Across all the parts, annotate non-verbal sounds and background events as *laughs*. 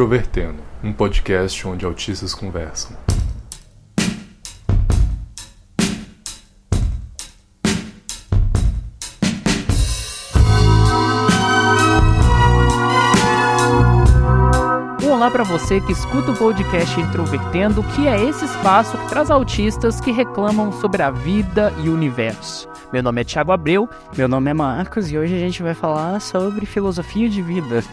Introvertendo, um podcast onde autistas conversam. Olá para você que escuta o podcast Introvertendo, que é esse espaço que traz autistas que reclamam sobre a vida e o universo. Meu nome é Thiago Abreu. Meu nome é Marcos e hoje a gente vai falar sobre filosofia de vida.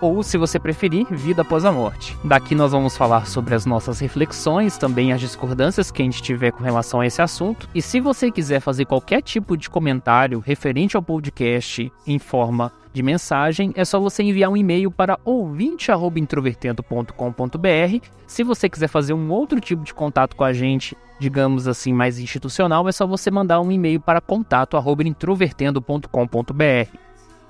Ou, se você preferir, vida após a morte. Daqui nós vamos falar sobre as nossas reflexões, também as discordâncias que a gente tiver com relação a esse assunto. E se você quiser fazer qualquer tipo de comentário referente ao podcast em forma de mensagem, é só você enviar um e-mail para ouvinte@introvertendo.com.br. Se você quiser fazer um outro tipo de contato com a gente, digamos assim, mais institucional, é só você mandar um e-mail para contato@introvertendo.com.br.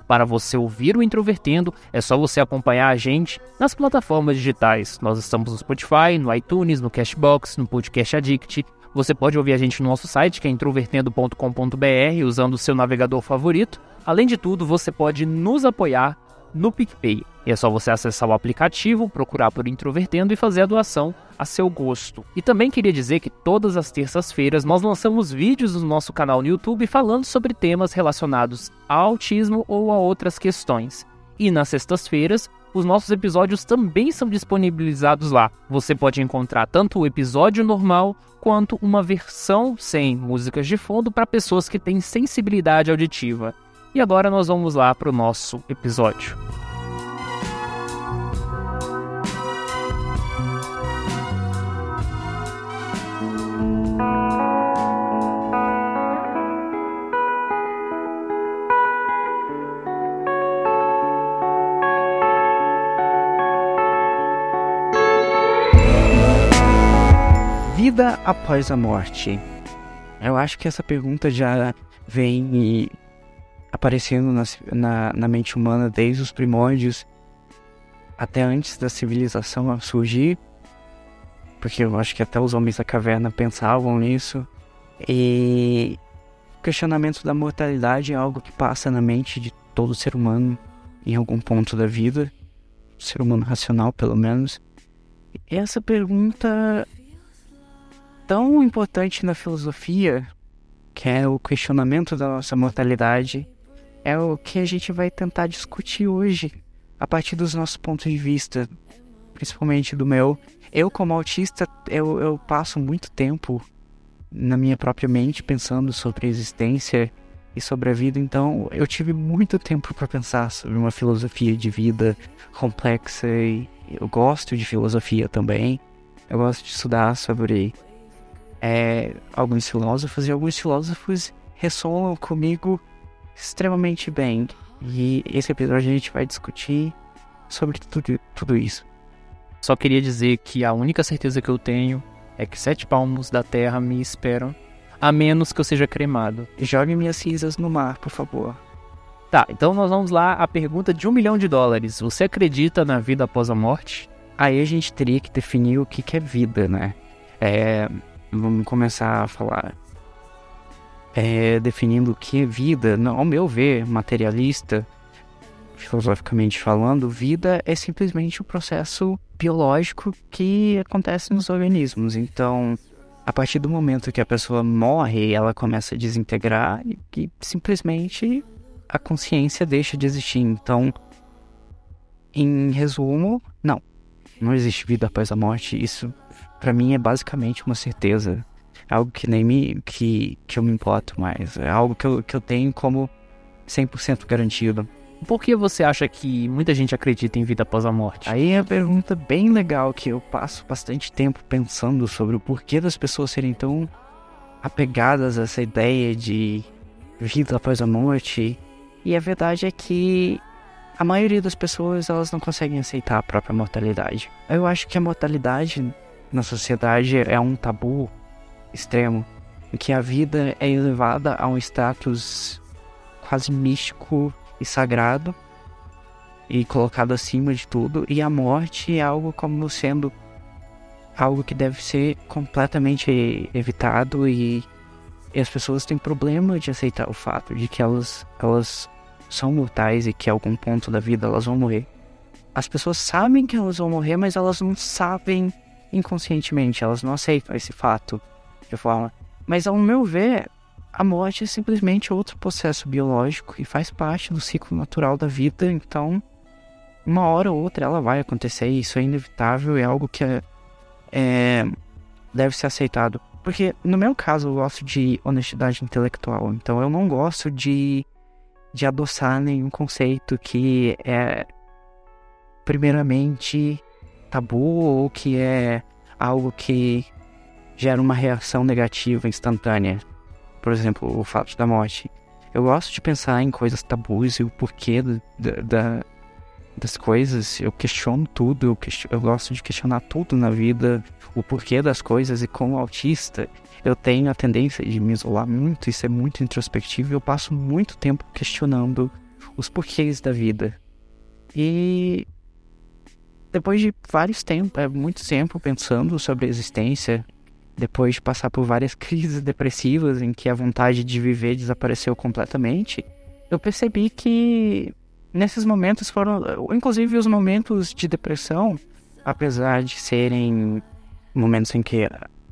Para você ouvir o Introvertendo, é só você acompanhar a gente nas plataformas digitais. Nós estamos no Spotify, no iTunes, no Cashbox, no Podcast Addict. Você pode ouvir a gente no nosso site, que é introvertendo.com.br, usando o seu navegador favorito. Além de tudo, você pode nos apoiar no PicPay. E é só você acessar o aplicativo, procurar por Introvertendo e fazer a doação a seu gosto. E também queria dizer que todas as terças-feiras nós lançamos vídeos no nosso canal no YouTube falando sobre temas relacionados ao autismo ou a outras questões. E nas sextas-feiras, os nossos episódios também são disponibilizados lá. Você pode encontrar tanto o episódio normal quanto uma versão sem músicas de fundo para pessoas que têm sensibilidade auditiva. E agora nós vamos lá para o nosso episódio. Vida após a morte. Eu acho que essa pergunta já vem aparecendo na, na, na mente humana desde os primórdios até antes da civilização surgir, porque eu acho que até os homens da caverna pensavam nisso. E o questionamento da mortalidade é algo que passa na mente de todo ser humano em algum ponto da vida, ser humano racional pelo menos. Essa pergunta tão importante na filosofia, que é o questionamento da nossa mortalidade, é o que a gente vai tentar discutir hoje, a partir dos nossos pontos de vista, principalmente do meu. Eu, como autista, eu, eu passo muito tempo na minha própria mente pensando sobre a existência e sobre a vida, então eu tive muito tempo para pensar sobre uma filosofia de vida complexa e eu gosto de filosofia também. Eu gosto de estudar sobre é, alguns filósofos e alguns filósofos ressoam comigo extremamente bem. E esse episódio a gente vai discutir sobre tudo, tudo isso. Só queria dizer que a única certeza que eu tenho é que sete palmos da terra me esperam, a menos que eu seja cremado. Jogue minhas cinzas no mar, por favor. Tá, então nós vamos lá à pergunta de um milhão de dólares. Você acredita na vida após a morte? Aí a gente teria que definir o que, que é vida, né? É, vamos começar a falar é, definindo o que é vida, não, ao meu ver, materialista, filosoficamente falando, vida é simplesmente o um processo biológico que acontece nos organismos. Então, a partir do momento que a pessoa morre, ela começa a desintegrar e, e simplesmente a consciência deixa de existir. Então, em resumo, não, não existe vida após a morte. Isso para mim é basicamente uma certeza. É algo que nem me que, que eu me importo mais. É algo que eu, que eu tenho como 100% garantido. Por que você acha que muita gente acredita em vida após a morte? Aí é uma pergunta bem legal que eu passo bastante tempo pensando sobre o porquê das pessoas serem tão apegadas a essa ideia de vida após a morte. E a verdade é que a maioria das pessoas elas não conseguem aceitar a própria mortalidade. Eu acho que a mortalidade na sociedade é um tabu extremo, em que a vida é elevada a um status quase místico e sagrado e colocado acima de tudo, e a morte é algo como sendo algo que deve ser completamente evitado e, e as pessoas têm problema de aceitar o fato de que elas elas são mortais e que a algum ponto da vida elas vão morrer. as pessoas sabem que elas vão morrer, mas elas não sabem inconscientemente, elas não aceitam esse fato de forma. Mas ao meu ver, a morte é simplesmente outro processo biológico e faz parte do ciclo natural da vida, então uma hora ou outra ela vai acontecer, isso é inevitável, é algo que é, é, deve ser aceitado. Porque no meu caso eu gosto de honestidade intelectual, então eu não gosto de, de adoçar nenhum conceito que é primeiramente tabu ou que é algo que gera uma reação negativa instantânea. Por exemplo, o fato da morte. Eu gosto de pensar em coisas tabus e o porquê da, da das coisas, eu questiono tudo, eu, eu gosto de questionar tudo na vida, o porquê das coisas, e como autista, eu tenho a tendência de me isolar muito e ser muito introspectivo, eu passo muito tempo questionando os porquês da vida. E depois de vários tempos, é muito tempo pensando sobre a existência, depois de passar por várias *laughs* crises depressivas em que a vontade de viver desapareceu completamente, eu percebi que nesses momentos foram, inclusive os momentos de depressão, apesar de serem momentos em que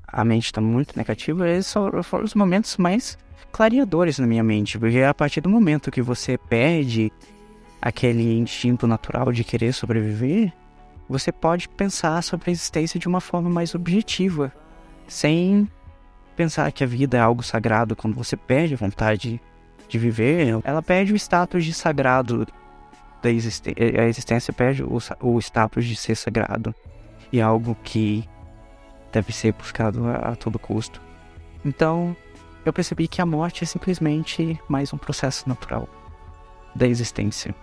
a mente está muito negativa, eles foram os momentos mais clareadores na minha mente, porque é a partir do momento que você perde aquele instinto natural de querer sobreviver, você pode pensar sobre a existência de uma forma mais objetiva, sem pensar que a vida é algo sagrado. Quando você perde a vontade de viver, ela perde o status de sagrado da existência, a existência perde o, o status de ser sagrado e algo que deve ser buscado a, a todo custo. Então, eu percebi que a morte é simplesmente mais um processo natural da existência.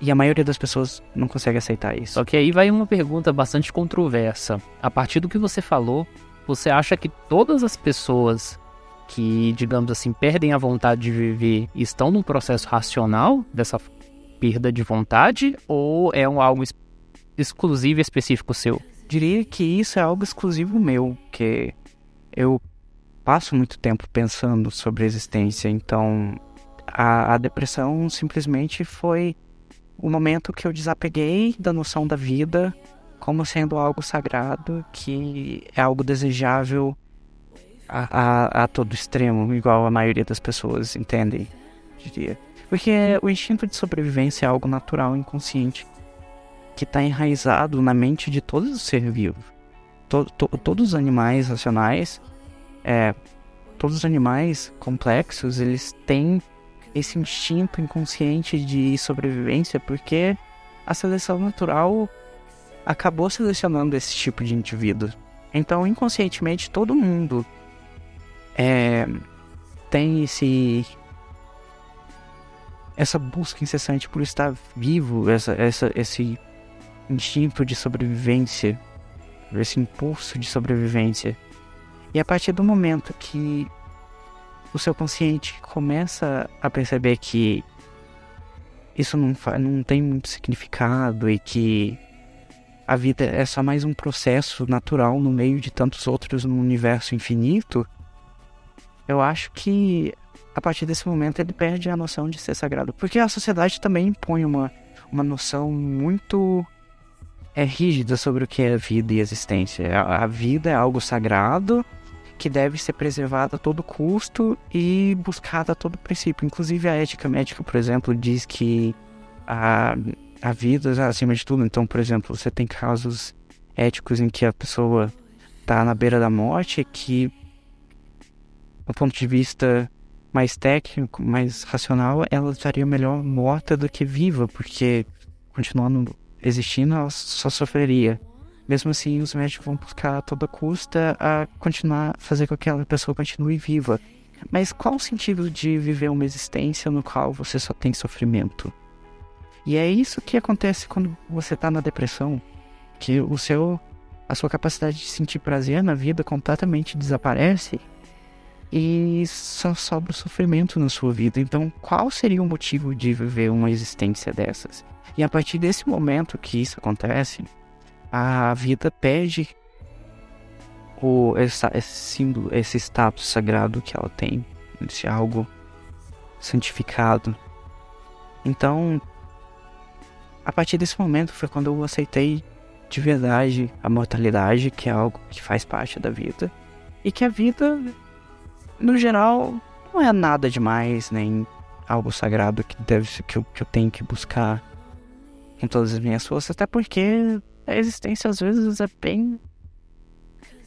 E a maioria das pessoas não consegue aceitar isso. Só que aí vai uma pergunta bastante controversa. A partir do que você falou, você acha que todas as pessoas que, digamos assim, perdem a vontade de viver estão num processo racional dessa perda de vontade ou é um algo exclusivo e específico seu? Diria que isso é algo exclusivo meu, que eu passo muito tempo pensando sobre a existência, então a, a depressão simplesmente foi o momento que eu desapeguei da noção da vida como sendo algo sagrado, que é algo desejável a, a, a todo extremo, igual a maioria das pessoas entendem, diria. Porque o instinto de sobrevivência é algo natural, inconsciente, que está enraizado na mente de todos os seres vivos. To, to, todos os animais racionais, é, todos os animais complexos, eles têm esse instinto inconsciente de sobrevivência, porque a seleção natural acabou selecionando esse tipo de indivíduo. Então, inconscientemente, todo mundo é, tem esse essa busca incessante por estar vivo, essa, essa, esse instinto de sobrevivência, esse impulso de sobrevivência. E a partir do momento que o seu consciente começa a perceber que isso não, não tem muito significado e que a vida é só mais um processo natural no meio de tantos outros no universo infinito, eu acho que a partir desse momento ele perde a noção de ser sagrado. Porque a sociedade também impõe uma, uma noção muito é, rígida sobre o que é vida e existência. A, a vida é algo sagrado que deve ser preservado a todo custo e buscado a todo princípio. Inclusive a ética médica, por exemplo, diz que a, a vida é acima de tudo. Então, por exemplo, você tem casos éticos em que a pessoa está na beira da morte que, do ponto de vista mais técnico, mais racional, ela estaria melhor morta do que viva, porque continuando existindo, ela só sofreria. Mesmo assim, os médicos vão buscar a toda custa a continuar, fazer com que aquela pessoa continue viva. Mas qual o sentido de viver uma existência no qual você só tem sofrimento? E é isso que acontece quando você está na depressão, que o seu a sua capacidade de sentir prazer na vida completamente desaparece e só sobra sofrimento na sua vida. Então, qual seria o motivo de viver uma existência dessas? E a partir desse momento que isso acontece, a vida perde o, essa, esse símbolo, esse status sagrado que ela tem, esse algo santificado. Então, a partir desse momento foi quando eu aceitei de verdade a mortalidade, que é algo que faz parte da vida. E que a vida, no geral, não é nada demais, nem algo sagrado que deve que eu, que eu tenho que buscar com todas as minhas forças, até porque a existência às vezes é bem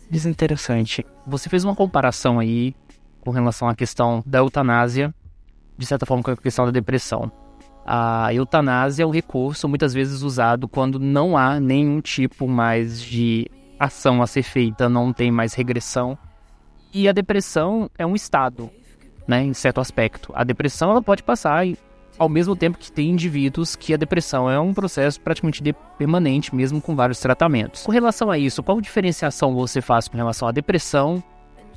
desinteressante. Você fez uma comparação aí com relação à questão da eutanásia, de certa forma com a questão da depressão. A eutanásia é um recurso muitas vezes usado quando não há nenhum tipo mais de ação a ser feita, não tem mais regressão. E a depressão é um estado, né, em certo aspecto. A depressão ela pode passar ao mesmo tempo que tem indivíduos que a depressão é um processo praticamente permanente, mesmo com vários tratamentos. Com relação a isso, qual diferenciação você faz com relação à depressão,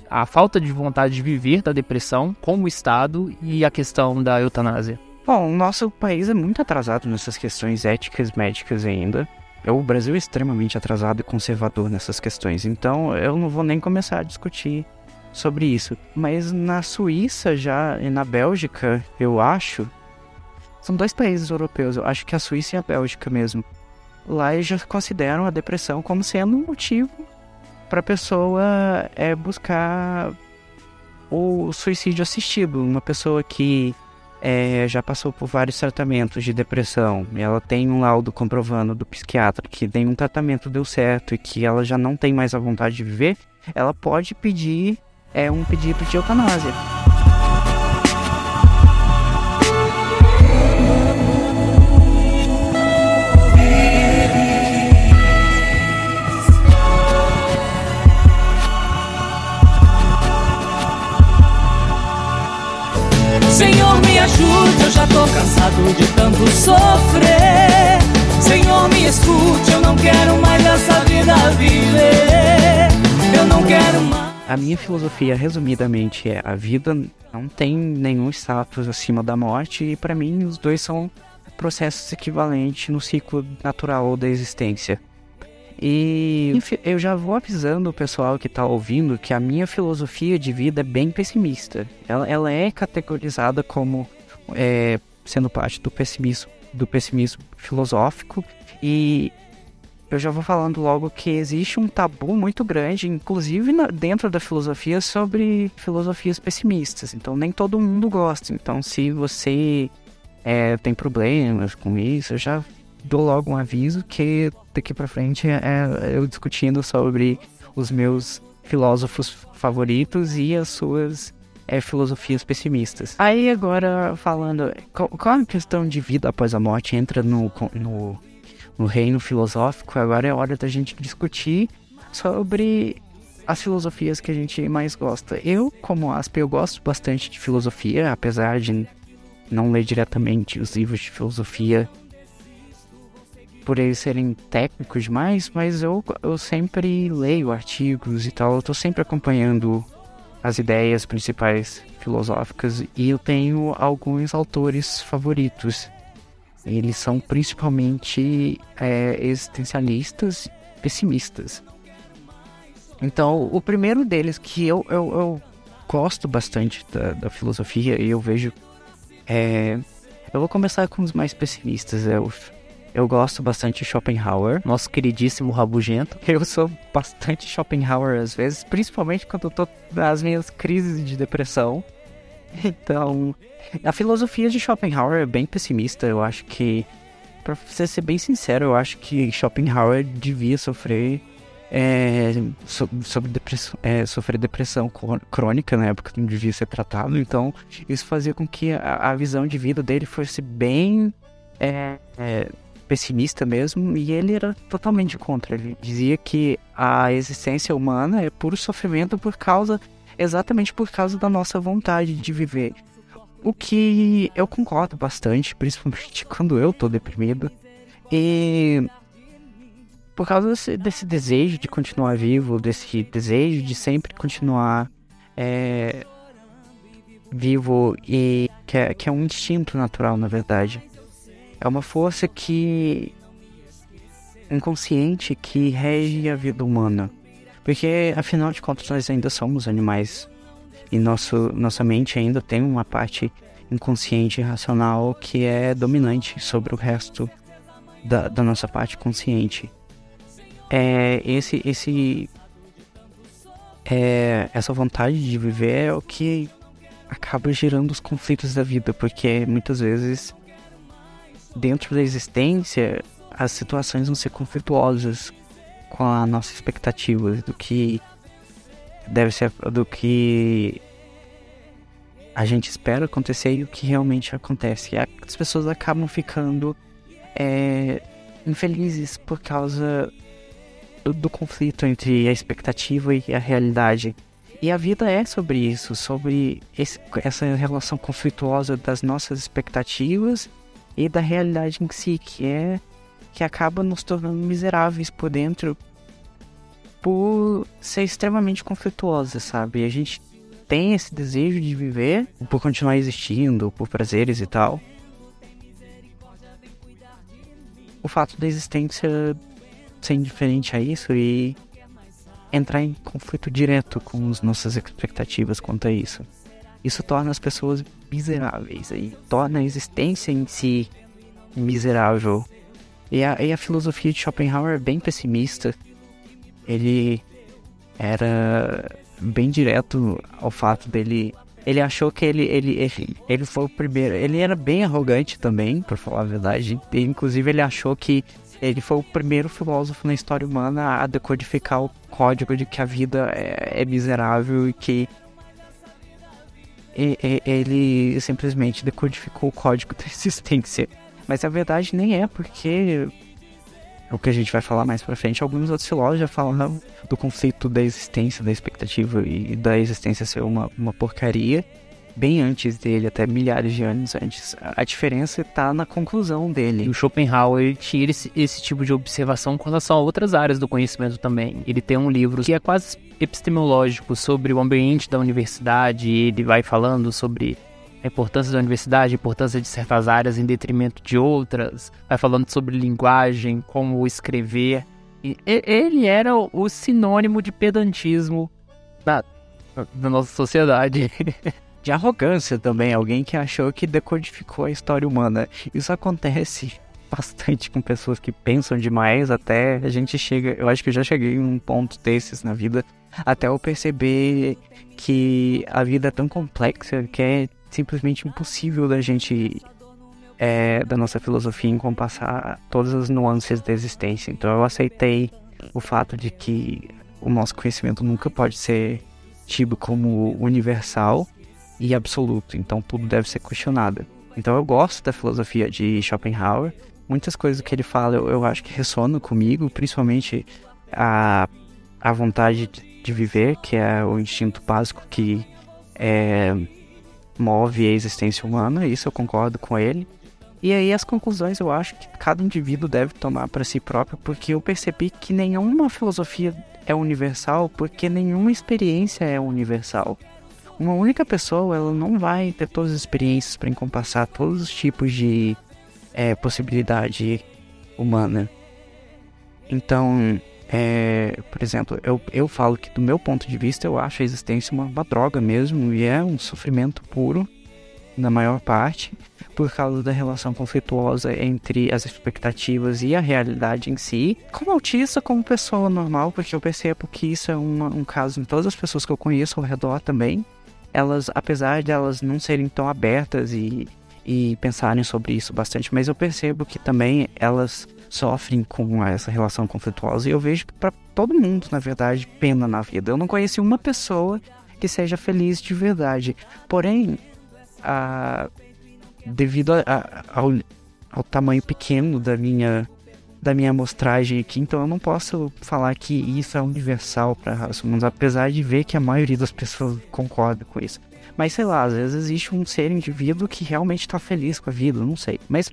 a falta de vontade de viver da depressão como estado e a questão da eutanásia? Bom, nosso país é muito atrasado nessas questões éticas médicas ainda. O Brasil é extremamente atrasado e conservador nessas questões, então eu não vou nem começar a discutir sobre isso. Mas na Suíça já e na Bélgica, eu acho, são dois países europeus, eu acho que a Suíça e a Bélgica mesmo. Lá eles já consideram a depressão como sendo um motivo para a pessoa é, buscar o suicídio assistido. Uma pessoa que é, já passou por vários tratamentos de depressão, ela tem um laudo comprovando do psiquiatra que nenhum tratamento deu certo e que ela já não tem mais a vontade de viver, ela pode pedir é, um pedido de eutanásia. Ajude, eu já tô cansado de tanto sofrer. Senhor, me escute, eu não quero mais essa vida viver. Eu não quero mais. A minha filosofia, resumidamente, é a vida não tem nenhum status acima da morte e para mim os dois são processos equivalentes no ciclo natural da existência. E enfim, eu já vou avisando o pessoal que está ouvindo que a minha filosofia de vida é bem pessimista. Ela, ela é categorizada como é, sendo parte do pessimismo, do pessimismo filosófico e eu já vou falando logo que existe um tabu muito grande, inclusive na, dentro da filosofia, sobre filosofias pessimistas. Então nem todo mundo gosta. Então se você é, tem problemas com isso, eu já dou logo um aviso que daqui para frente é, é eu discutindo sobre os meus filósofos favoritos e as suas é, filosofias pessimistas. Aí agora falando, qual, a questão de vida após a morte entra no, no, no reino filosófico, agora é hora da gente discutir sobre as filosofias que a gente mais gosta. Eu, como Asper, eu gosto bastante de filosofia, apesar de não ler diretamente os livros de filosofia por eles serem técnicos demais, mas eu, eu sempre leio artigos e tal, eu tô sempre acompanhando as ideias principais filosóficas e eu tenho alguns autores favoritos. Eles são principalmente é, existencialistas pessimistas. Então, o primeiro deles que eu, eu, eu gosto bastante da, da, filosofia e eu vejo. É, eu vou começar com os mais pessimistas. É o eu gosto bastante de Schopenhauer, nosso queridíssimo rabugento. *laughs* Eu sou bastante Schopenhauer às vezes, principalmente quando eu tô nas minhas crises de depressão. *laughs* Então, a filosofia de Schopenhauer é bem pessimista. Eu acho que, pra ser bem sincero, eu acho que Schopenhauer devia sofrer é, so, sobre depressão, é, sofrer depressão crônica na época que não devia ser tratado. Então, isso fazia com que a, a visão de vida dele fosse bem é, é, pessimista mesmo, e ele era totalmente contra. Ele dizia que a existência humana é puro sofrimento por causa, exatamente por causa da nossa vontade de viver. O que eu concordo bastante, *laughs* principalmente quando eu tô deprimido. E por causa desse, desse desejo de continuar vivo, desse desejo de sempre continuar é, vivo e que é, que é um instinto natural, na verdade. É uma força que. inconsciente que rege a vida humana. Porque, afinal de contas, nós ainda somos animais. E nosso, nossa mente ainda tem uma parte inconsciente e racional que é dominante sobre o resto da, da nossa parte consciente. É esse esse é, essa vontade de viver é o que acaba gerando os conflitos da vida, porque muitas vezes dentro da existência as situações vão ser conflituosas com a nossa expectativa do que deve ser do que a gente espera acontecer e o que realmente acontece. E as pessoas acabam ficando é, infelizes por causa do, do conflito entre a expectativa e a realidade. E a vida é sobre isso, sobre esse, essa relação conflituosa das nossas expectativas e da realidade em si, que é que acaba nos tornando miseráveis por dentro por ser extremamente conflituosa, sabe? A gente tem esse desejo de viver por continuar existindo, por prazeres e tal. O fato da existência ser indiferente a isso e entrar em conflito direto com as nossas expectativas quanto a isso. Isso torna as pessoas miseráveis e torna a existência em si miserável. E a, e a filosofia de Schopenhauer é bem pessimista. Ele era bem direto ao fato dele. Ele achou que ele, ele, ele, foi o primeiro. Ele era bem arrogante também, por falar a verdade. E, inclusive, ele achou que ele foi o primeiro filósofo na história humana a decodificar o código de que a vida é, é miserável e que ele simplesmente decodificou o código da *laughs* existência. Mas a verdade nem é, porque o que a gente vai falar mais pra frente, alguns outros filósofos já falaram do conceito da existência, da expectativa e da existência ser uma, uma porcaria bem antes dele, até milhares de anos antes. A diferença está na conclusão dele. O Schopenhauer tira esse, esse, tipo de observação com relação a outras áreas do conhecimento também. Ele tem um livro que é quase epistemológico sobre o ambiente da universidade, ele vai falando sobre a importância da universidade, a importância de certas áreas em detrimento de outras, vai falando sobre linguagem, como escrever. E ele era o sinônimo de pedantismo da, da nossa sociedade. *laughs* de arrogância também, alguém que achou que decodificou a história humana. Isso acontece *laughs* bastante com pessoas que pensam demais, até a gente chega, eu acho que eu já cheguei em um ponto desses na vida, até eu perceber que a vida é tão complexa que é simplesmente impossível da gente é, da nossa filosofia encompassar todas as nuances da existência. Então eu aceitei o fato de que o nosso conhecimento nunca pode ser tido como universal e absoluto, então tudo deve ser questionado. Então eu gosto da filosofia de Schopenhauer, muitas coisas que ele fala eu, eu acho que ressonam comigo, principalmente a, a vontade de, viver, que é o instinto básico que é, move a existência humana, isso eu concordo com ele. E aí as conclusões eu acho que cada indivíduo deve tomar para si próprio, porque eu percebi que nenhuma filosofia é universal, porque nenhuma experiência é universal uma única pessoa ela não vai ter todas as experiências para encompassar todos os tipos de é, possibilidade humana. Então, é, por exemplo, eu, eu falo que do meu ponto de vista eu acho a existência uma, uma droga mesmo e é um sofrimento puro na maior parte por causa da relação conflituosa entre as expectativas e a realidade em si. Como autista, como pessoa normal, porque eu percebo que isso é um, um caso em todas as pessoas que eu conheço ao redor também elas, apesar de elas não serem tão abertas e, e pensarem sobre isso bastante, mas eu percebo que também elas sofrem com essa relação conflituosa e eu vejo que para todo mundo, na verdade, pena na vida. Eu não conheci uma pessoa que seja feliz de verdade. Porém, a, devido a, a, ao, ao tamanho pequeno da minha da minha amostragem aqui, então eu não posso falar que isso é universal para a raça humana, apesar de ver que a maioria das pessoas concorda com isso. Mas sei lá, às vezes existe um ser indivíduo que realmente está feliz com a vida, não sei. Mas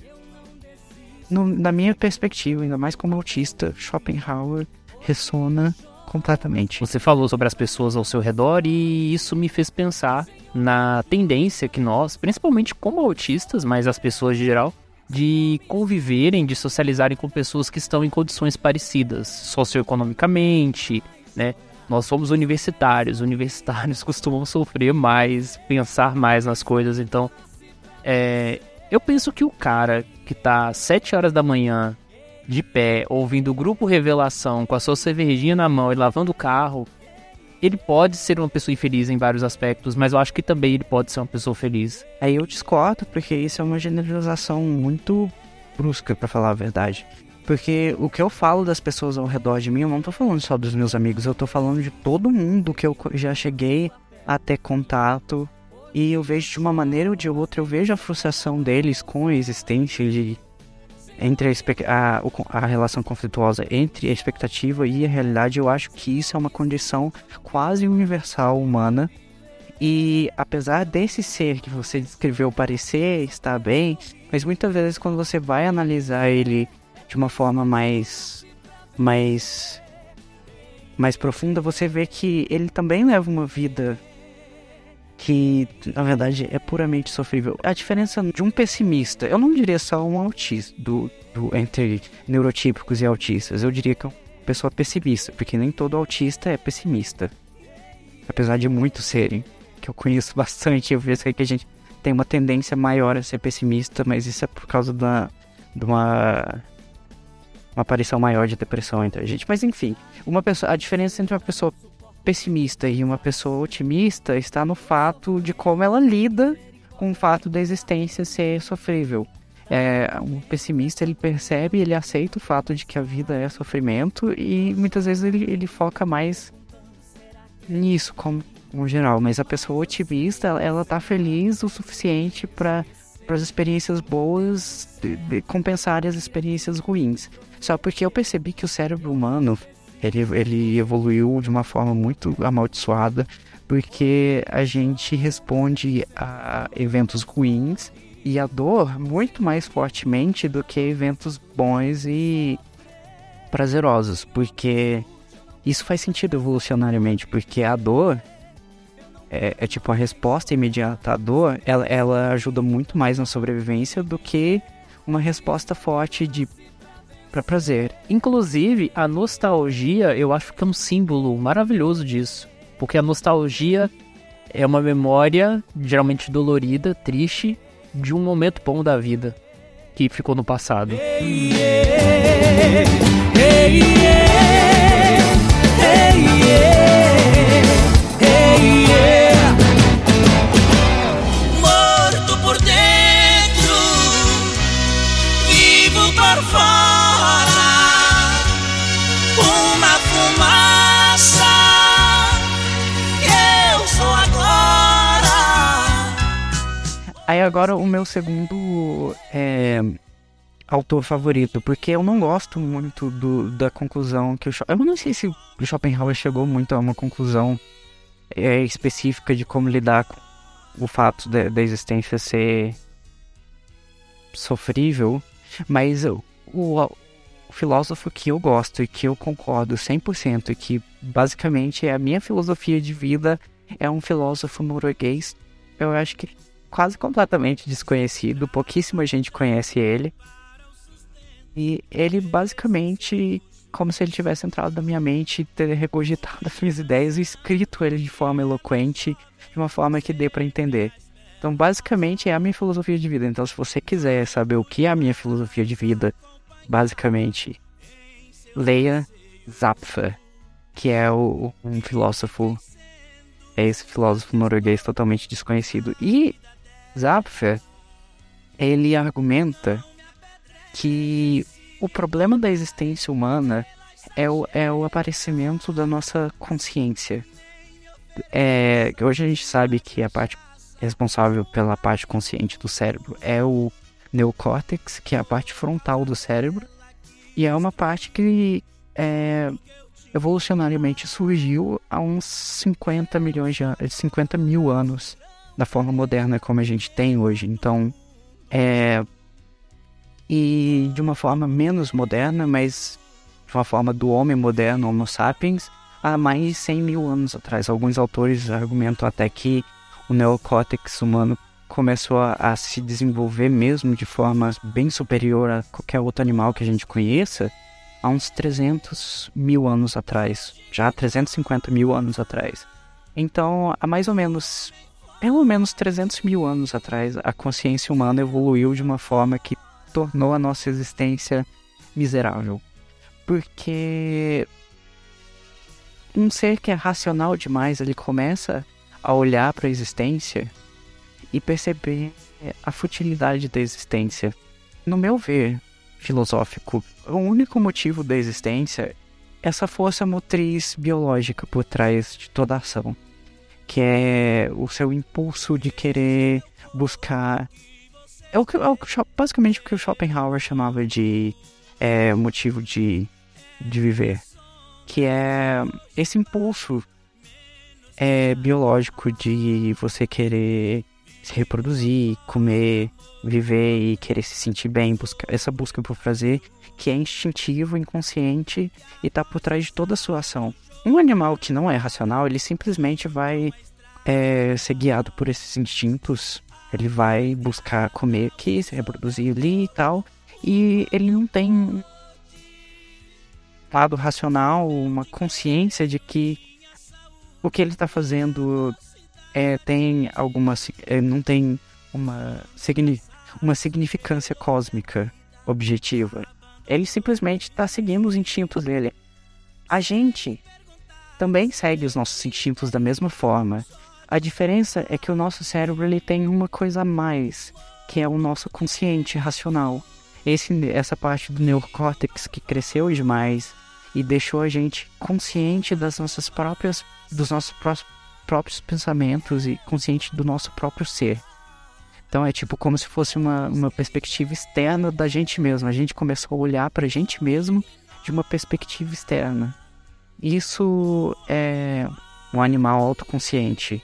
no, na minha perspectiva, ainda mais como autista, Schopenhauer ressona completamente. Você falou sobre as pessoas ao seu redor e isso me fez pensar na tendência que nós, principalmente como autistas, mas as pessoas em geral, de conviverem, de socializarem com pessoas que estão em condições parecidas, socioeconomicamente, né? Nós somos universitários, universitários *laughs* costumam sofrer mais, pensar mais nas coisas, então é, eu penso que o cara que tá às 7 horas da manhã de pé, ouvindo o grupo Revelação com a sua cervejinha na mão e lavando o carro, ele pode ser uma pessoa infeliz em vários aspectos, mas eu acho que também ele pode ser uma pessoa feliz. Aí eu discordo, porque isso é uma generalização muito brusca, para falar a verdade. Porque o que eu falo das pessoas ao redor de mim, eu não tô falando só dos meus amigos, eu tô falando de todo mundo que eu já cheguei a ter contato. E eu vejo de uma maneira ou de outra, eu vejo a frustração deles com a existência de entre a, a, a, relação conflituosa entre a expectativa e a realidade, eu acho que isso é uma condição quase universal humana. E apesar desse ser que você descreveu parecer estar bem, mas muitas vezes quando você vai analisar ele de uma forma mais mais mais profunda, você vê que ele também leva uma vida que na verdade é puramente sofrível. A diferença de um pessimista, eu não diria só um autista, do, do, entre neurotípicos e autistas, eu diria que é uma pessoa pessimista, porque nem todo autista é pessimista. Apesar de muitos serem, que eu conheço *laughs* bastante, eu vejo que a gente tem uma tendência maior a ser pessimista, mas isso é por causa da, de uma, uma aparição maior de depressão entre a gente. Mas enfim, uma pessoa, a diferença entre uma pessoa pessimista e uma pessoa otimista está no fato de como ela lida com o fato da existência ser sofrível. É, um pessimista ele percebe, ele aceita o fato de que a vida é sofrimento e muitas vezes ele, ele foca mais nisso como, como geral. Mas a pessoa otimista ela, ela tá feliz o suficiente para para as experiências boas de, de compensarem as experiências ruins. Só porque eu percebi que o cérebro humano ele, ele evoluiu de uma forma muito amaldiçoada, porque a gente responde a eventos ruins e a dor muito mais fortemente do que eventos bons e prazerosos, porque isso faz sentido evolucionariamente, porque a dor é, é, tipo a resposta imediata. À dor, ela, ela ajuda muito mais na sobrevivência do que uma resposta forte de para prazer. Inclusive, a nostalgia eu acho que é um símbolo maravilhoso disso. Porque a nostalgia é uma memória, geralmente dolorida, triste, de um momento bom da vida que ficou no passado. Hey, yeah, hey, yeah, hey, Agora o meu segundo é, autor favorito, porque eu não gosto muito do, da conclusão que o Eu não sei se o Schopenhauer chegou muito a uma conclusão é, específica de como lidar com o fato da, da existência ser sofrível, mas o, o, o filósofo que eu gosto e que eu concordo 100% e que basicamente é a minha filosofia de vida é um filósofo norueguês. Eu acho que quase completamente desconhecido, pouquíssima gente conhece ele. E ele basicamente, como se ele tivesse entrado na minha mente, ter regurgitado *laughs* as minhas ideias e escrito ele de forma eloquente, de uma forma que dê para entender. Então, basicamente, é a minha filosofia de vida. Então, se você quiser saber o que é a minha filosofia de vida, basicamente, leia Zapfa, que é o, um filósofo, é esse filósofo norueguês totalmente desconhecido. E Zapfer, ele argumenta que o problema da existência humana é o, é o aparecimento da nossa consciência. É, hoje a gente sabe que a parte responsável pela parte consciente do cérebro é o neocórtex, que é a parte frontal do cérebro, e é uma parte que é, evolucionariamente surgiu há uns 50 milhões de anos, 50 mil anos da forma moderna como a gente tem hoje. Então, é. E de uma forma menos moderna, mas de uma forma do homem moderno, Homo sapiens, há mais de 100 mil anos atrás. Alguns autores argumentam até que o neocórtex humano começou a, a, se desenvolver mesmo de forma bem superior a qualquer outro animal que a gente conheça há uns 300 mil anos atrás, já 350 mil anos atrás. Então, há mais ou menos pelo menos 300 mil anos atrás, a consciência humana evoluiu de uma forma que tornou a nossa existência miserável. Porque um ser que é racional demais, ele começa a olhar para a existência e perceber a futilidade da existência. No meu ver filosófico, o único motivo da existência é essa força motriz biológica por trás de toda ação, que é o seu impulso de querer buscar. É o que, é o que basicamente o que o Schopenhauer chamava de é, motivo de, de viver, que é esse impulso é, biológico de você querer se reproduzir, comer, viver e querer se sentir bem, buscar essa busca por prazer que é instintivo, inconsciente e está por trás de toda a sua ação. Um animal que não é racional, ele simplesmente vai é, ser guiado por esses instintos, ele vai buscar comer aqui, se reproduzir ali e tal, e ele não tem um lado racional, uma consciência de que o que ele está fazendo é, tem alguma. É, não tem uma, uma significância cósmica objetiva. Ele simplesmente está seguindo os instintos dele. A gente também segue os nossos instintos da mesma forma. A diferença é que o nosso cérebro ele tem uma coisa a mais, que é o nosso consciente racional. Esse, essa parte do neocórtex que cresceu demais e deixou a gente consciente das nossas próprias, dos nossos próprios pensamentos e consciente do nosso próprio ser. Então é tipo como se fosse uma, uma perspectiva externa da gente mesmo. A gente começou a olhar para a gente mesmo de uma perspectiva externa. Isso é um animal autoconsciente.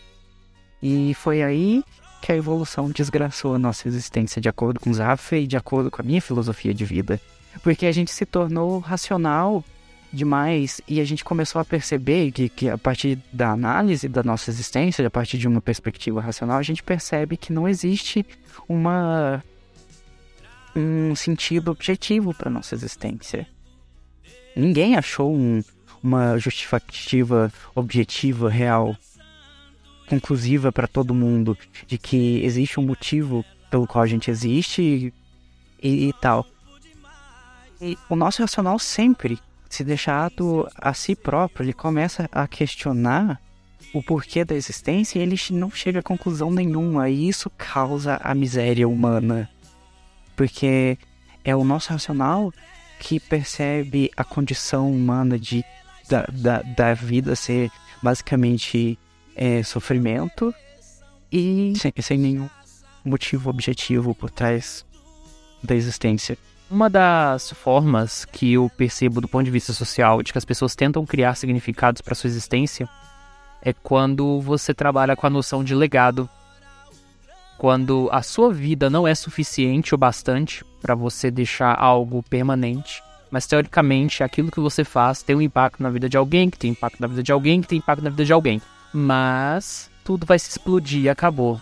E foi aí que a evolução desgraçou a nossa existência, de acordo com Zafre e de acordo com a minha filosofia de vida. Porque a gente se tornou racional demais e a gente começou a perceber que, que a partir da análise da nossa existência, a partir de uma perspectiva racional, a gente percebe que não existe uma um sentido objetivo para nossa existência. Ninguém achou um, uma justificativa objetiva, real, conclusiva para todo mundo de que existe um motivo pelo qual a gente existe e, e tal. E o nosso racional sempre se deixado a si próprio, ele começa a questionar o porquê da existência e ele não chega a conclusão nenhuma. E isso causa a miséria humana. Porque é o nosso racional que percebe a condição humana de, da, da, da vida ser basicamente é, sofrimento e sem, sem nenhum motivo objetivo por trás da existência. Uma das formas que eu percebo do ponto de vista social de que as pessoas tentam criar significados para sua existência é quando você trabalha com a noção de legado. Quando a sua vida não é suficiente ou bastante para você deixar algo permanente, mas teoricamente aquilo que você faz tem um impacto na vida de alguém, que tem impacto na vida de alguém, que tem impacto na vida de alguém. Mas tudo vai se explodir e acabou.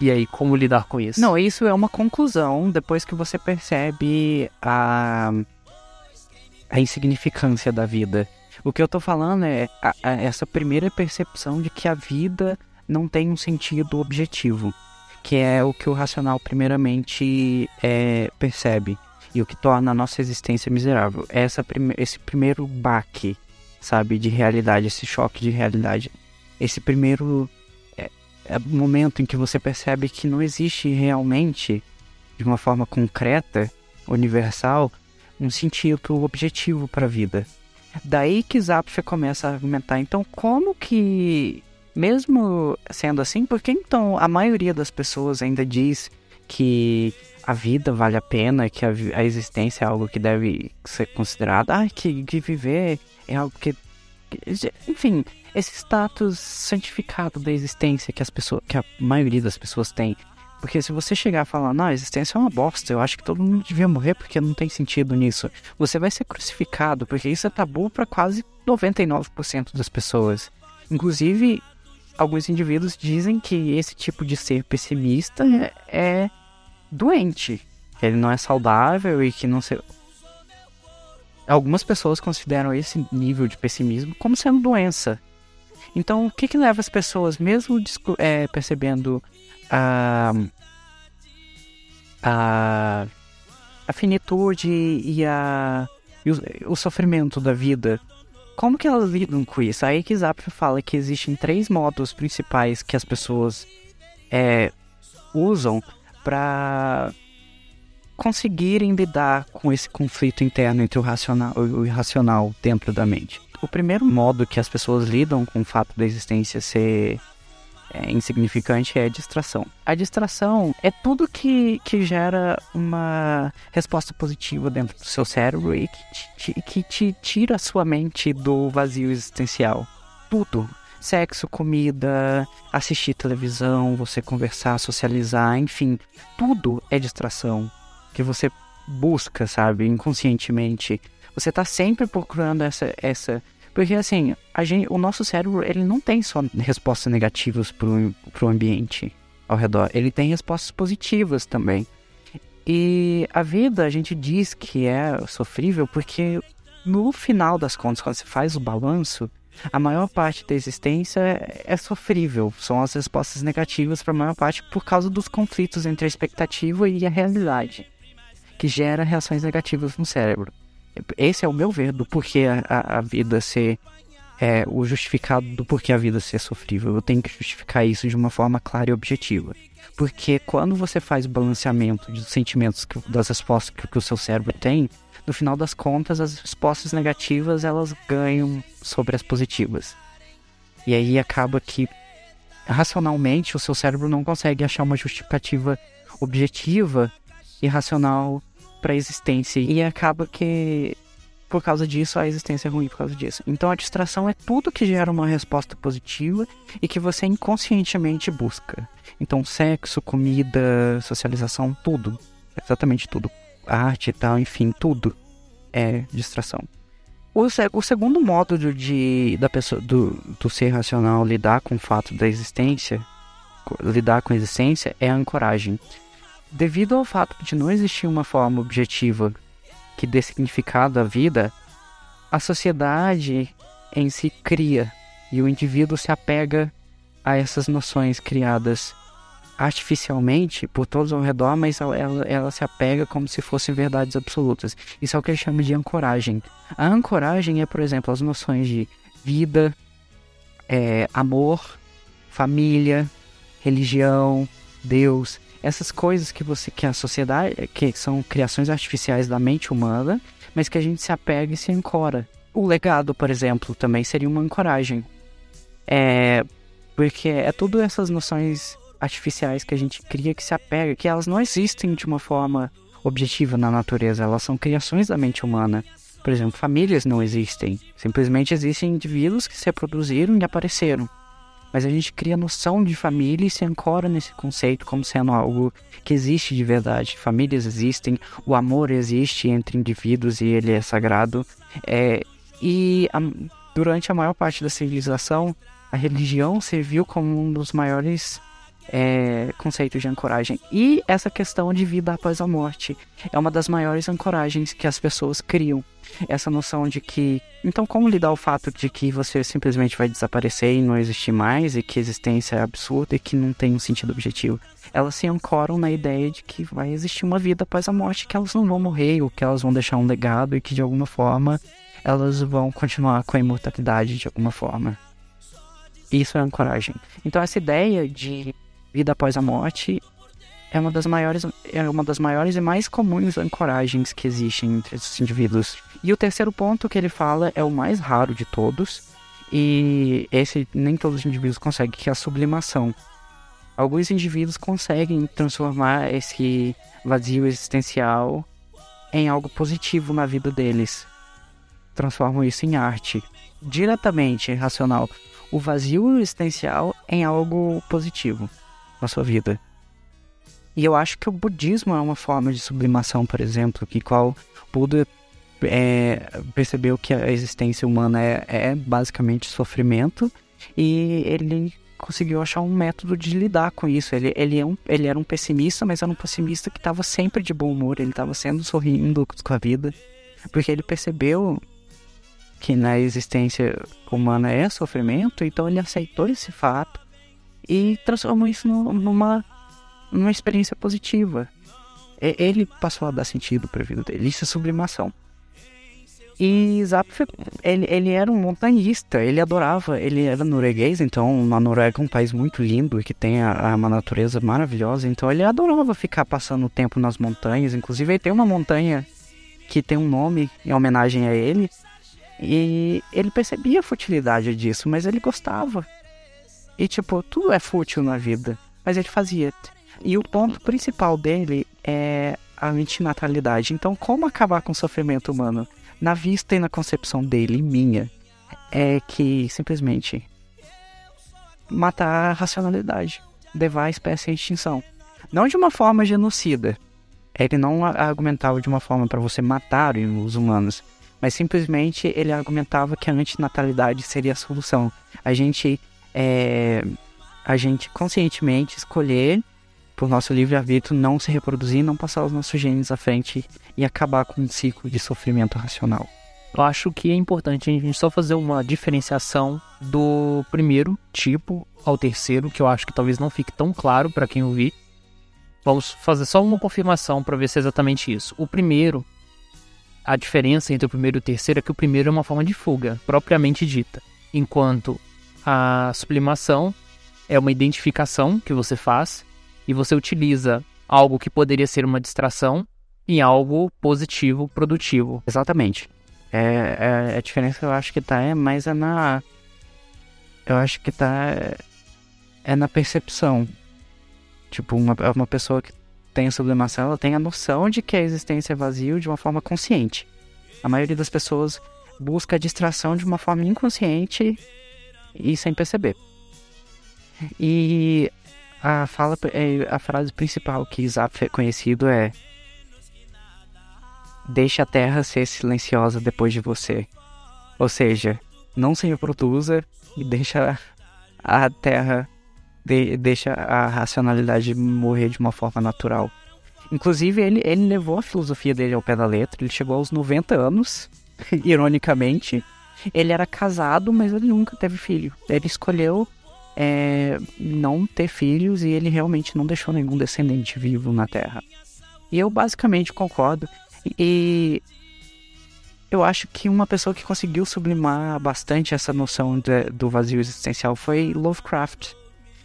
E aí, como lidar com isso? Não, isso é uma conclusão depois que você percebe a, a insignificância da vida. O que eu tô falando é a, a, essa primeira percepção de que a vida não tem um sentido objetivo, que é o que o racional primeiramente é, percebe e o que torna a nossa existência miserável. É essa prime esse primeiro baque, sabe, de realidade, esse choque de realidade, esse primeiro é o momento em que você percebe que não existe realmente, de uma forma concreta, universal, um sentido objetivo para a vida. Daí que Zapfia começa a argumentar, então como que, mesmo sendo assim, por que então a maioria das pessoas ainda diz que a vida vale a pena, que a, a existência é algo que deve ser considerado, ah, que, que viver é algo que enfim, esse status santificado da existência que as pessoas, que a maioria das pessoas tem. Porque se você chegar a falar, não, a existência é uma bosta, eu acho que todo mundo devia morrer porque não tem sentido nisso, você vai ser crucificado, porque isso é tabu para quase 99% das pessoas. Inclusive, alguns indivíduos dizem que esse tipo de ser pessimista é, é doente, ele não é saudável e que não se, algumas pessoas consideram esse nível de pessimismo como sendo doença. Então, o que, que leva as pessoas, mesmo é, percebendo a, a a finitude e, a, e o, o, sofrimento da vida, como que elas lidam com isso? Aí que Zappa fala que existem três modos principais que as pessoas é, usam para conseguirem lidar com esse conflito interno entre o racional e o irracional dentro da mente. O primeiro modo que as pessoas lidam com o fato da existência ser é, insignificante é a distração. A distração é tudo que, que gera uma resposta positiva dentro do seu cérebro e que te, que te tira a sua mente do vazio existencial. Tudo. Sexo, comida, assistir televisão, você conversar, socializar, enfim, tudo é distração que você busca, sabe, inconscientemente. Você está sempre procurando essa, essa porque assim, a gente, o nosso cérebro ele não tem só respostas negativas para o ambiente ao redor, ele tem respostas positivas também. E a vida a gente diz que é sofrível porque no final das contas, quando você faz o balanço, a maior parte da existência é sofrível. São as respostas negativas para a maior parte por causa dos conflitos entre a expectativa e a realidade, que gera reações negativas no cérebro. Esse é o meu ver do porquê a, a vida ser. É, o justificado do porquê a vida ser sofrível. Eu tenho que justificar isso de uma forma clara e objetiva. Porque quando você faz balanceamento dos sentimentos, que, das respostas que, que o seu cérebro tem, no final das contas, as respostas negativas elas ganham sobre as positivas. E aí acaba que racionalmente o seu cérebro não consegue achar uma justificativa objetiva e racional para a existência e acaba que por causa disso a existência é ruim por causa disso. Então a distração é tudo que gera uma resposta positiva e que você inconscientemente busca. Então sexo, comida, socialização, tudo, exatamente tudo, arte e tal, enfim, tudo é distração. O, o segundo modo de, da pessoa, do, do ser racional lidar com o fato da existência, lidar com a existência, é a ancoragem. Devido ao fato de não existir uma forma objetiva que dê significado à vida, a sociedade em si cria e o indivíduo se apega a essas noções criadas artificialmente por todos ao redor, mas ela, ela, se apega como se fossem verdades absolutas. Isso é o que ele chama de ancoragem. A ancoragem é, por exemplo, as noções de vida, é, amor, família, religião, Deus, essas coisas que você que a sociedade que são criações artificiais da mente humana, mas que a gente se apega e se ancora. O legado, por exemplo, também seria uma ancoragem. É porque é tudo essas noções artificiais que a gente cria que se apega, que elas não existem de uma forma objetiva na natureza, elas são criações da mente humana. Por exemplo, famílias não existem, simplesmente existem indivíduos que se reproduziram e apareceram mas a gente cria noção de família e se ancora nesse conceito como sendo algo que existe de verdade. Famílias existem, o amor existe entre indivíduos e ele é sagrado. É, e a, durante a maior parte da civilização, a religião serviu como um dos maiores é, conceitos de ancoragem. E essa questão de vida após a morte é uma das maiores ancoragens que as pessoas criam essa noção de que. Então, como lidar o fato de que você simplesmente vai desaparecer e não existir mais, e que a existência é absurda e que não tem um sentido objetivo? Elas se ancoram na ideia de que vai existir uma vida após a morte, que elas não vão morrer, ou que elas vão deixar um legado e que de alguma forma elas vão continuar com a imortalidade de alguma forma. Isso é ancoragem. Então, essa ideia de vida após a morte é uma das maiores, é uma das maiores e mais comuns ancoragens que existem entre esses indivíduos. E o terceiro ponto que ele fala é o mais raro de todos, e esse nem todos os indivíduos conseguem, que é a sublimação. Alguns indivíduos conseguem transformar esse vazio existencial em algo positivo na vida deles. Transformam isso em arte. Diretamente racional. O vazio existencial em algo positivo na sua vida. E eu acho que o budismo é uma forma de sublimação, por exemplo, que qual Buda é, percebeu que a existência humana é, é basicamente sofrimento e ele conseguiu achar um método de lidar com isso. Ele, ele, é um, ele era um pessimista, mas era um pessimista que estava sempre de bom humor, ele estava sendo sorrindo com a vida, porque ele percebeu que na existência humana é sofrimento, então ele aceitou esse fato e transformou isso numa numa experiência positiva. Ele passou a dar sentido para a vida dele. Isso é sublimação. E Zapf, ele, ele era um montanhista, ele adorava, ele era norueguês, então a Noruega é um país muito lindo e que tem a, a, uma natureza maravilhosa, então ele adorava ficar passando tempo nas montanhas, inclusive ele tem uma montanha que tem um nome em homenagem a ele, e ele percebia a futilidade disso, mas ele gostava. E tipo, tudo é fútil na vida, mas ele fazia. E o ponto principal dele é a antinatalidade. Então, como acabar com o sofrimento humano? Na vista e na concepção dele, minha, é que simplesmente matar a racionalidade, levar a espécie à extinção. Não de uma forma genocida. Ele não argumentava de uma forma para você matar os humanos, mas simplesmente ele argumentava que a antinatalidade seria a solução. A gente, é, a gente conscientemente escolher, por nosso livre-arbítrio, não se reproduzir, não passar os nossos genes à frente e acabar com um ciclo de sofrimento racional. Eu acho que é importante a gente só fazer uma diferenciação do primeiro tipo ao terceiro, que eu acho que talvez não fique tão claro para quem ouvir. Vamos fazer só uma confirmação para ver se é exatamente isso. O primeiro a diferença entre o primeiro e o terceiro é que o primeiro é uma forma de fuga, propriamente dita, enquanto a sublimação é uma identificação que você faz e você utiliza algo que poderia ser uma distração em algo positivo, produtivo. Exatamente. É, é a diferença eu acho que tá é mais é na eu acho que tá é, é na percepção. Tipo, uma, uma pessoa que tem sublimação, ela tem a noção de que a existência é vazio de uma forma consciente. A maioria das pessoas busca a distração de uma forma inconsciente e sem perceber. E a fala, é, a frase principal que Zap é conhecido é Deixe a terra ser silenciosa depois de você. Ou seja, não se reproduza e deixa a terra de, deixa a racionalidade morrer de uma forma natural. Inclusive, ele, ele levou a filosofia dele ao pé da letra. Ele chegou aos 90 anos, *laughs* ironicamente. Ele era casado, mas ele nunca teve filho. Ele escolheu é, não ter filhos e ele realmente não deixou nenhum descendente vivo na Terra. E eu basicamente concordo. E eu acho que uma pessoa que conseguiu sublimar bastante essa noção de, do vazio existencial foi Lovecraft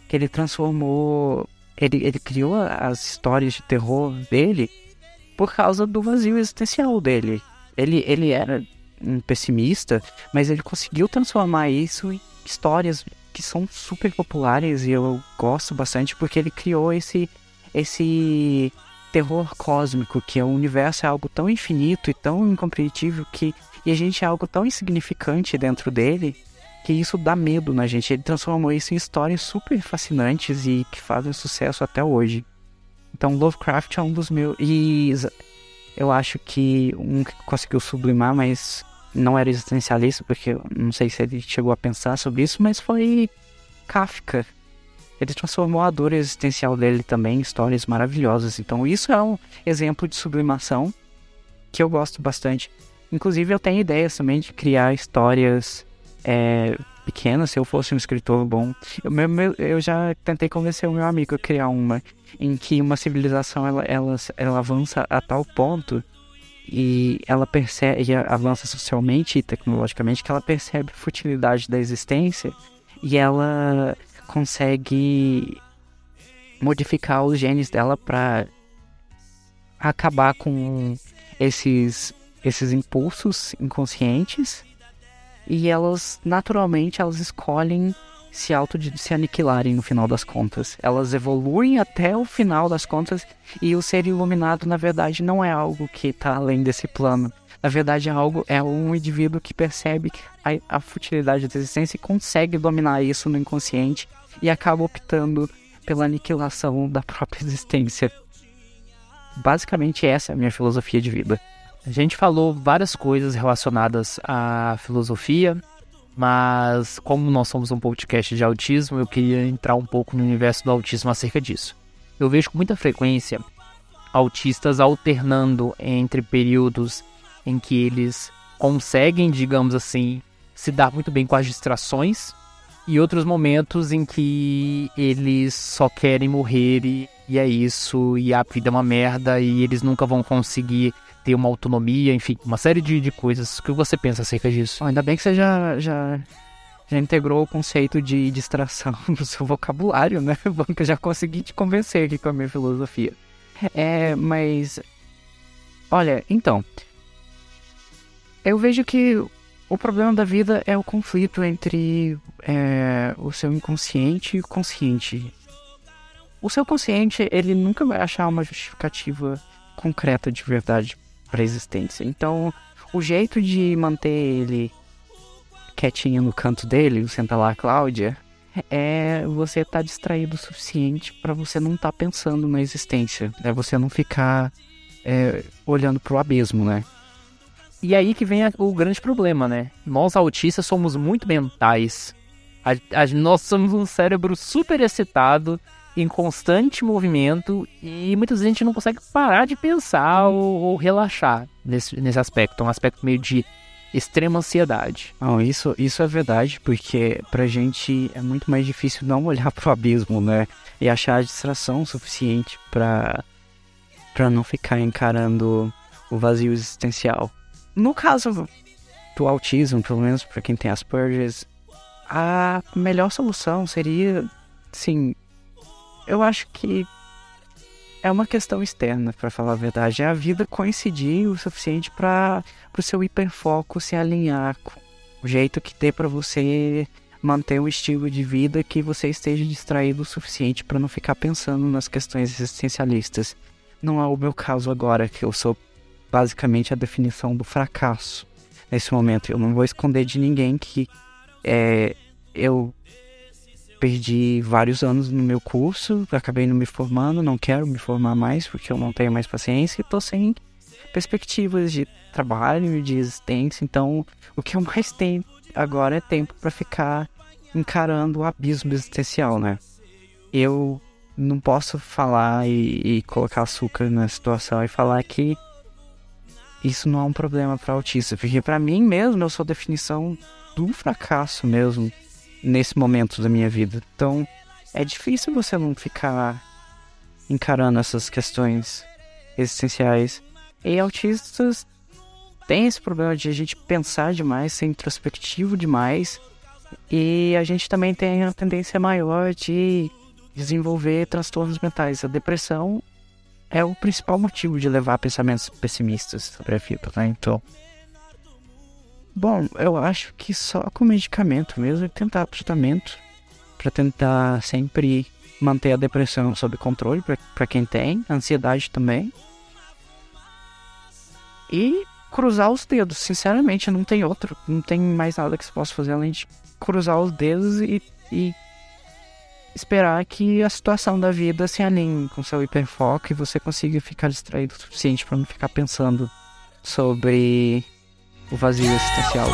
que ele transformou. Ele, ele criou as histórias de terror dele por causa do vazio existencial dele. Ele, ele era pessimista, mas ele conseguiu transformar isso em histórias que são super populares e eu gosto bastante porque ele criou esse esse terror cósmico que é o universo é algo tão infinito e tão incompreensível que e a gente é algo tão insignificante dentro dele que isso dá medo na gente. Ele transformou isso em histórias super fascinantes e que fazem sucesso até hoje. Então, Lovecraft é um dos meus. E eu acho que um que conseguiu sublimar, mas não era existencialista, porque não sei se ele chegou a pensar sobre isso, mas foi Kafka. Ele transformou a dor existencial dele também em histórias maravilhosas. Então, isso é um exemplo de sublimação que eu gosto bastante. Inclusive, eu tenho ideias também de criar histórias é, pequena, se eu fosse um escritor bom. Eu, meu, eu já tentei convencer o meu amigo a criar uma em que uma civilização ela, ela, ela avança a tal ponto e ela percebe, avança socialmente e tecnologicamente, que ela percebe a futilidade da existência e ela consegue modificar os genes dela para acabar com esses esses impulsos inconscientes. E elas naturalmente elas escolhem se auto se aniquilarem no final das contas. Elas evoluem até o final das contas e o ser iluminado na verdade não é algo que está além desse plano. Na verdade é algo é um indivíduo que percebe a, a futilidade da existência e consegue dominar isso no inconsciente e acaba optando pela aniquilação da própria existência. Basicamente essa é a minha filosofia de vida. A gente falou várias coisas relacionadas à filosofia, mas como nós somos um podcast de autismo, eu queria entrar um pouco no universo do autismo acerca disso. Eu vejo com muita frequência autistas alternando entre períodos em que eles conseguem, digamos assim, se dar muito bem com as distrações e outros momentos em que eles só querem morrer e, e é isso, e a vida é uma merda, e eles nunca vão conseguir ter uma autonomia, enfim, uma série de, de coisas. O que você pensa acerca disso? Oh, ainda bem que você já, já, já integrou o conceito de distração *laughs* no seu vocabulário, né? *laughs* Bom que eu já consegui te convencer aqui com a minha filosofia. É, mas. Olha, então. Eu vejo que o problema da vida é o conflito entre é, o seu inconsciente e o consciente. O seu consciente, ele nunca vai achar uma justificativa concreta de verdade para existência. Então, o jeito de manter ele quietinho no canto dele, senta lá, Cláudia, é você estar tá distraído o suficiente para você não estar tá pensando na existência, é você não ficar é, olhando pro abismo, né? E aí que vem o grande problema, né? Nós autistas somos muito mentais. A, a, nós somos um cérebro super excitado, em constante movimento, e muitas vezes a gente não consegue parar de pensar ou, ou relaxar nesse, nesse aspecto. É um aspecto meio de extrema ansiedade. Não, isso, isso é verdade, porque pra gente é muito mais difícil não olhar *laughs* pro abismo, né? E achar a distração suficiente pra, pra não ficar encarando o vazio existencial. No caso do autismo, pelo menos para quem tem Asperger's, a melhor solução seria, sim, eu acho que é uma questão externa, para falar a verdade. É a vida coincidir o suficiente para o seu hiperfoco se alinhar com o jeito que dê para você manter um estilo de vida que você esteja distraído o suficiente para não ficar pensando nas questões existencialistas. Não é o meu caso agora, que eu sou basicamente a definição do fracasso nesse momento. Eu não vou esconder de ninguém que é, eu perdi vários anos no meu curso, acabei não me formando, não quero me formar mais porque eu não tenho mais paciência e tô sem perspectivas de trabalho, de existência. Então, o que eu mais tenho agora é tempo para ficar encarando o abismo existencial, né? Eu não posso falar e, e colocar açúcar na situação e falar que isso não é um problema para autista, porque para mim mesmo eu sou a definição do fracasso mesmo nesse momento da minha vida. Então, é difícil você não ficar encarando essas questões existenciais. E autistas têm esse problema de a gente pensar demais, ser introspectivo demais. E a gente também tem a tendência maior de desenvolver transtornos mentais. A depressão é o principal motivo de levar pensamentos pessimistas sobre a vida, né? Então, bom, eu acho que só com medicamento mesmo, tentar tratamento para tentar sempre manter a depressão sob controle para quem tem, ansiedade também. E cruzar os dedos, sinceramente, não tem outro, não tem mais nada que se possa fazer além de cruzar os dedos e, e esperar que a situação da vida se alinhe com seu hiperfoco e você consiga ficar distraído o suficiente para não ficar pensando sobre o vazio existencial.